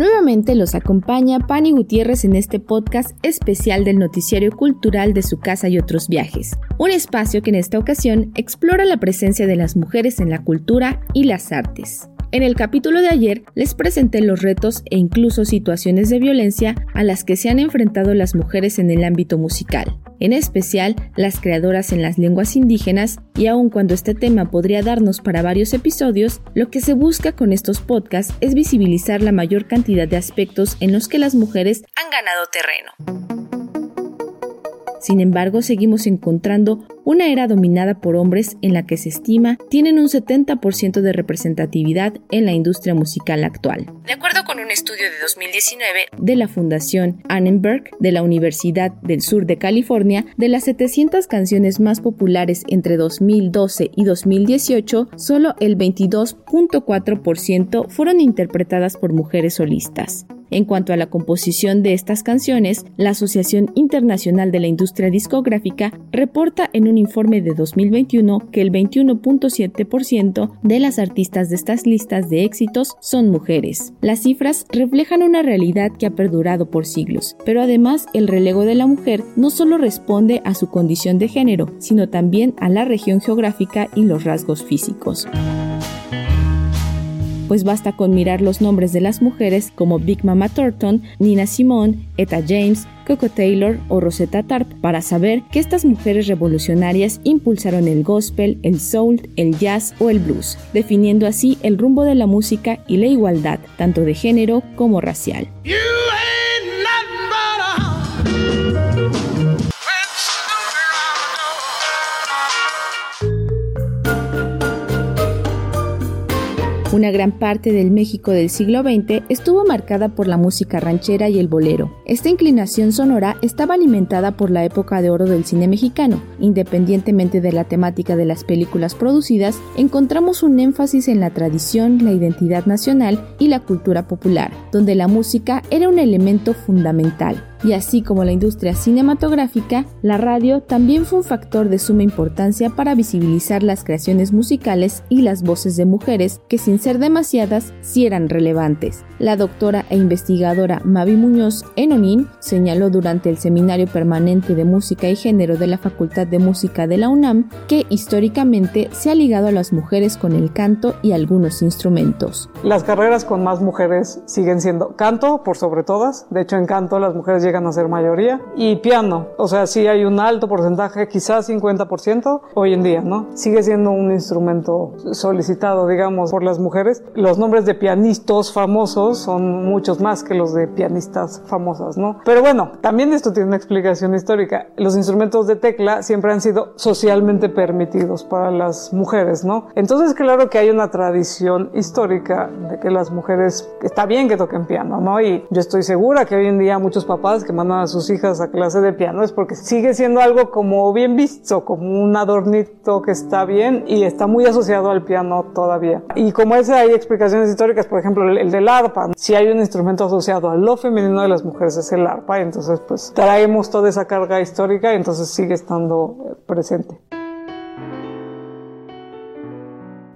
Nuevamente los acompaña Pani Gutiérrez en este podcast especial del Noticiario Cultural de su casa y otros viajes, un espacio que en esta ocasión explora la presencia de las mujeres en la cultura y las artes. En el capítulo de ayer les presenté los retos e incluso situaciones de violencia a las que se han enfrentado las mujeres en el ámbito musical, en especial las creadoras en las lenguas indígenas, y aun cuando este tema podría darnos para varios episodios, lo que se busca con estos podcasts es visibilizar la mayor cantidad de aspectos en los que las mujeres han ganado terreno. Sin embargo, seguimos encontrando una era dominada por hombres en la que se estima tienen un 70% de representatividad en la industria musical actual. De acuerdo con un estudio de 2019 de la Fundación Annenberg de la Universidad del Sur de California, de las 700 canciones más populares entre 2012 y 2018, solo el 22.4% fueron interpretadas por mujeres solistas. En cuanto a la composición de estas canciones, la Asociación Internacional de la Industria Discográfica reporta en un informe de 2021 que el 21.7% de las artistas de estas listas de éxitos son mujeres. Las cifras reflejan una realidad que ha perdurado por siglos, pero además el relego de la mujer no solo responde a su condición de género, sino también a la región geográfica y los rasgos físicos pues basta con mirar los nombres de las mujeres como Big Mama Thornton, Nina Simone, Etta James, Coco Taylor o Rosetta Tarp para saber que estas mujeres revolucionarias impulsaron el gospel, el soul, el jazz o el blues, definiendo así el rumbo de la música y la igualdad, tanto de género como racial. Una gran parte del México del siglo XX estuvo marcada por la música ranchera y el bolero. Esta inclinación sonora estaba alimentada por la época de oro del cine mexicano. Independientemente de la temática de las películas producidas, encontramos un énfasis en la tradición, la identidad nacional y la cultura popular, donde la música era un elemento fundamental y así como la industria cinematográfica, la radio también fue un factor de suma importancia para visibilizar las creaciones musicales y las voces de mujeres que sin ser demasiadas sí eran relevantes. La doctora e investigadora Mavi Muñoz Enonín señaló durante el Seminario Permanente de Música y Género de la Facultad de Música de la UNAM que históricamente se ha ligado a las mujeres con el canto y algunos instrumentos. Las carreras con más mujeres siguen siendo canto por sobre todas, de hecho en canto las mujeres llegan a ser mayoría. Y piano, o sea, sí hay un alto porcentaje, quizás 50% hoy en día, ¿no? Sigue siendo un instrumento solicitado, digamos, por las mujeres. Los nombres de pianistas famosos son muchos más que los de pianistas famosas, ¿no? Pero bueno, también esto tiene una explicación histórica. Los instrumentos de tecla siempre han sido socialmente permitidos para las mujeres, ¿no? Entonces, claro que hay una tradición histórica de que las mujeres, está bien que toquen piano, ¿no? Y yo estoy segura que hoy en día muchos papás que mandan a sus hijas a clase de piano es porque sigue siendo algo como bien visto, como un adornito que está bien y está muy asociado al piano todavía. Y como ese hay explicaciones históricas, por ejemplo, el, del arpa. Si hay un instrumento asociado a lo femenino de las mujeres es el arpa, entonces pues traemos toda esa carga histórica y entonces sigue estando eh, presente.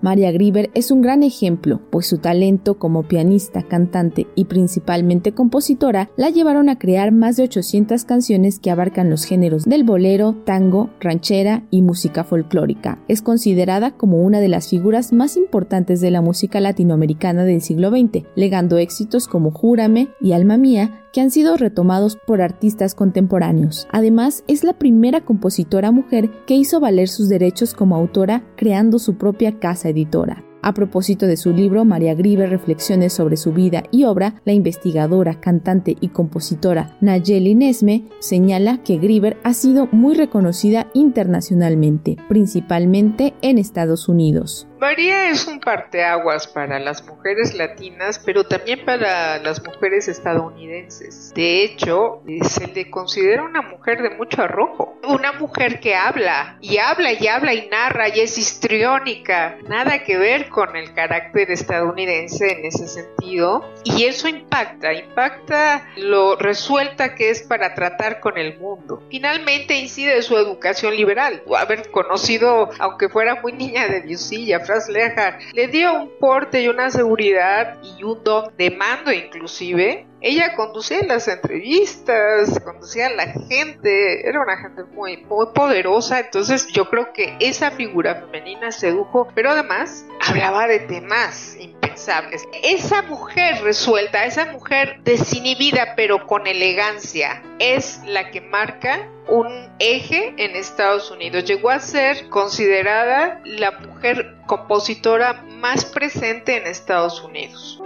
María Grieber es un gran ejemplo, pues su talento como pianista, cantante y principalmente compositora la llevaron a crear más de 800 canciones que abarcan los géneros del bolero, tango, ranchera y música folclórica. Es considerada como una de las figuras más importantes de la música latinoamericana del siglo XX, legando éxitos como Júrame y Alma Mía, que han sido retomados por artistas contemporáneos. Además, es la primera compositora mujer que hizo valer sus derechos como autora creando su propia casa editora. A propósito de su libro María Gribe Reflexiones sobre su vida y obra, la investigadora, cantante y compositora Nayeli Nesme señala que Grieber ha sido muy reconocida internacionalmente, principalmente en Estados Unidos. María es un parteaguas para las mujeres latinas, pero también para las mujeres estadounidenses. De hecho, se le considera una mujer de mucho arrojo. Una mujer que habla, y habla y habla y narra y es histriónica. Nada que ver con el carácter estadounidense en ese sentido y eso impacta, impacta lo resuelta que es para tratar con el mundo. Finalmente incide su educación liberal, haber conocido, aunque fuera muy niña de Diosilla, Franz Lehar, le dio un porte y una seguridad y un don de mando inclusive ella conducía las entrevistas, conducía a la gente, era una gente muy, muy poderosa, entonces yo creo que esa figura femenina sedujo, pero además hablaba de temas impensables. Esa mujer resuelta, esa mujer desinhibida pero con elegancia, es la que marca un eje en Estados Unidos. Llegó a ser considerada la mujer compositora más presente en Estados Unidos.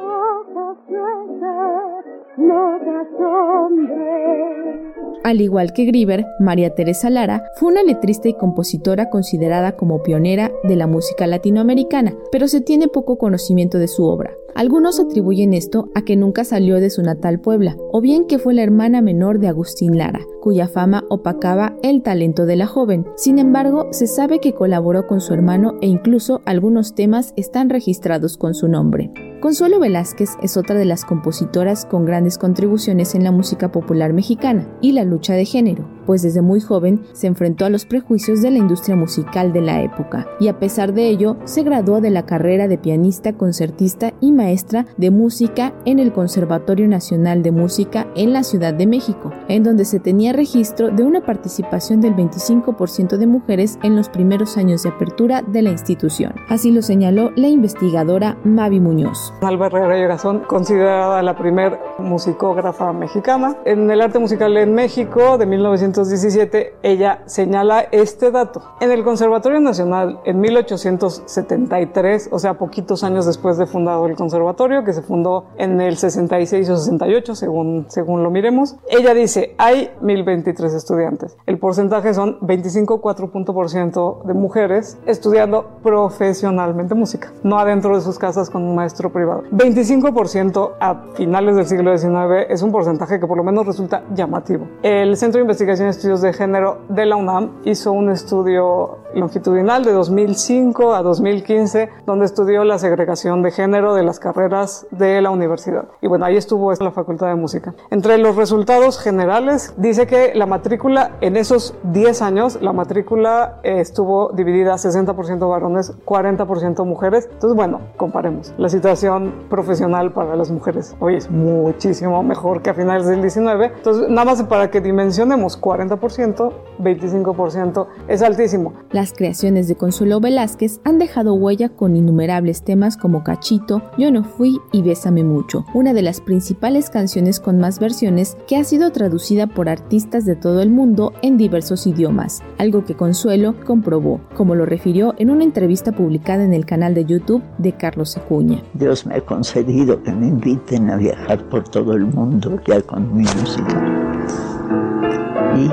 Al igual que Grieber, María Teresa Lara fue una letrista y compositora considerada como pionera de la música latinoamericana, pero se tiene poco conocimiento de su obra. Algunos atribuyen esto a que nunca salió de su natal Puebla, o bien que fue la hermana menor de Agustín Lara, cuya fama opacaba el talento de la joven. Sin embargo, se sabe que colaboró con su hermano e incluso algunos temas están registrados con su nombre. Consuelo Velázquez es otra de las compositoras con grandes contribuciones en la música popular mexicana y la lucha de género pues desde muy joven se enfrentó a los prejuicios de la industria musical de la época y a pesar de ello se graduó de la carrera de pianista, concertista y maestra de música en el Conservatorio Nacional de Música en la Ciudad de México, en donde se tenía registro de una participación del 25% de mujeres en los primeros años de apertura de la institución. Así lo señaló la investigadora Mavi Muñoz. Alba Herrera considerada la primer musicógrafa mexicana en el arte musical en México de 1900 17 ella señala este dato. En el Conservatorio Nacional, en 1873, o sea, poquitos años después de fundado el conservatorio, que se fundó en el 66 o 68, según, según lo miremos, ella dice, hay 1023 estudiantes. El porcentaje son 25,4% de mujeres estudiando profesionalmente música, no adentro de sus casas con un maestro privado. 25% a finales del siglo XIX es un porcentaje que por lo menos resulta llamativo. El Centro de Investigación Estudios de Género de la UNAM hizo un estudio longitudinal de 2005 a 2015 donde estudió la segregación de género de las carreras de la universidad. Y bueno, ahí estuvo la Facultad de Música. Entre los resultados generales dice que la matrícula en esos 10 años, la matrícula eh, estuvo dividida 60% varones, 40% mujeres. Entonces, bueno, comparemos. La situación profesional para las mujeres hoy es muchísimo mejor que a finales del 19. Entonces, nada más para que dimensionemos 40%, 25% es altísimo. Las creaciones de Consuelo Velázquez han dejado huella con innumerables temas como Cachito, Yo no fui y Bésame mucho, una de las principales canciones con más versiones que ha sido traducida por artistas de todo el mundo en diversos idiomas, algo que Consuelo comprobó, como lo refirió en una entrevista publicada en el canal de YouTube de Carlos Acuña. Dios me ha concedido que me inviten a viajar por todo el mundo ya con mi música y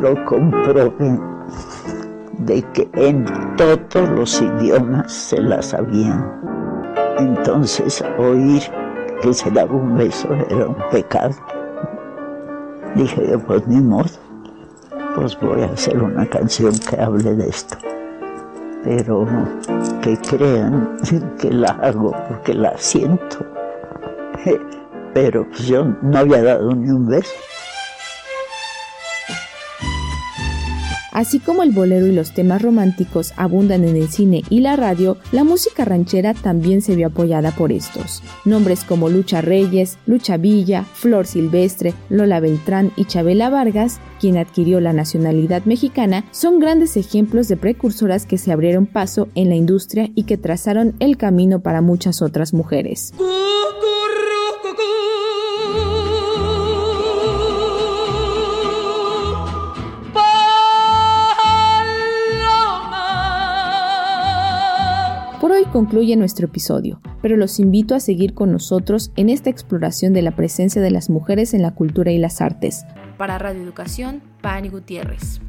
lo comprobé de que en todos los idiomas se la sabían. Entonces oír que se daba un beso era un pecado. Dije yo, pues ni modo, pues voy a hacer una canción que hable de esto. Pero que crean que la hago porque la siento. Pero pues yo no había dado ni un beso. Así como el bolero y los temas románticos abundan en el cine y la radio, la música ranchera también se vio apoyada por estos. Nombres como Lucha Reyes, Lucha Villa, Flor Silvestre, Lola Beltrán y Chabela Vargas, quien adquirió la nacionalidad mexicana, son grandes ejemplos de precursoras que se abrieron paso en la industria y que trazaron el camino para muchas otras mujeres. Concluye nuestro episodio, pero los invito a seguir con nosotros en esta exploración de la presencia de las mujeres en la cultura y las artes. Para Radio Educación, Pani Gutiérrez.